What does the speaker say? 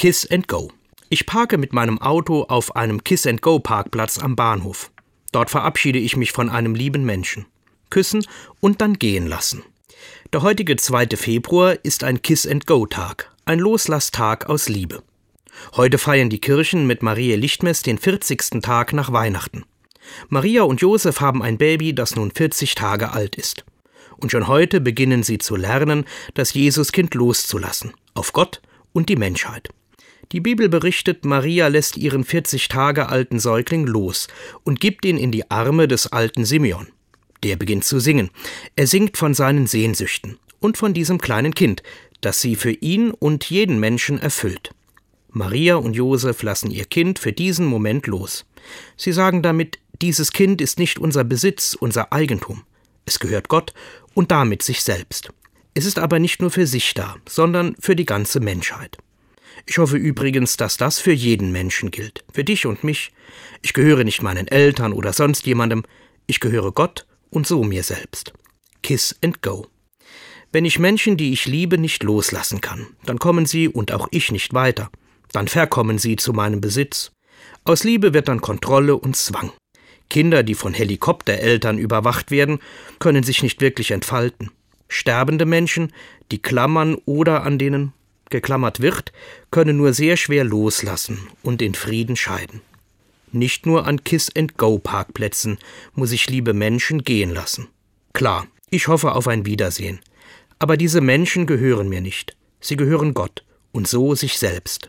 Kiss and Go. Ich parke mit meinem Auto auf einem Kiss and Go Parkplatz am Bahnhof. Dort verabschiede ich mich von einem lieben Menschen. Küssen und dann gehen lassen. Der heutige 2. Februar ist ein Kiss and Go Tag, ein Loslasstag aus Liebe. Heute feiern die Kirchen mit Maria Lichtmess den 40. Tag nach Weihnachten. Maria und Josef haben ein Baby, das nun 40 Tage alt ist. Und schon heute beginnen sie zu lernen, das Jesuskind loszulassen, auf Gott und die Menschheit. Die Bibel berichtet, Maria lässt ihren 40 Tage alten Säugling los und gibt ihn in die Arme des alten Simeon. Der beginnt zu singen. Er singt von seinen Sehnsüchten und von diesem kleinen Kind, das sie für ihn und jeden Menschen erfüllt. Maria und Josef lassen ihr Kind für diesen Moment los. Sie sagen damit, dieses Kind ist nicht unser Besitz, unser Eigentum. Es gehört Gott und damit sich selbst. Es ist aber nicht nur für sich da, sondern für die ganze Menschheit. Ich hoffe übrigens, dass das für jeden Menschen gilt, für dich und mich. Ich gehöre nicht meinen Eltern oder sonst jemandem, ich gehöre Gott und so mir selbst. Kiss and go. Wenn ich Menschen, die ich liebe, nicht loslassen kann, dann kommen sie und auch ich nicht weiter. Dann verkommen sie zu meinem Besitz. Aus Liebe wird dann Kontrolle und Zwang. Kinder, die von Helikoptereltern überwacht werden, können sich nicht wirklich entfalten. Sterbende Menschen, die klammern oder an denen geklammert wird, können nur sehr schwer loslassen und in Frieden scheiden. Nicht nur an Kiss-and-Go-Parkplätzen muss ich liebe Menschen gehen lassen. Klar, ich hoffe auf ein Wiedersehen. Aber diese Menschen gehören mir nicht. Sie gehören Gott und so sich selbst.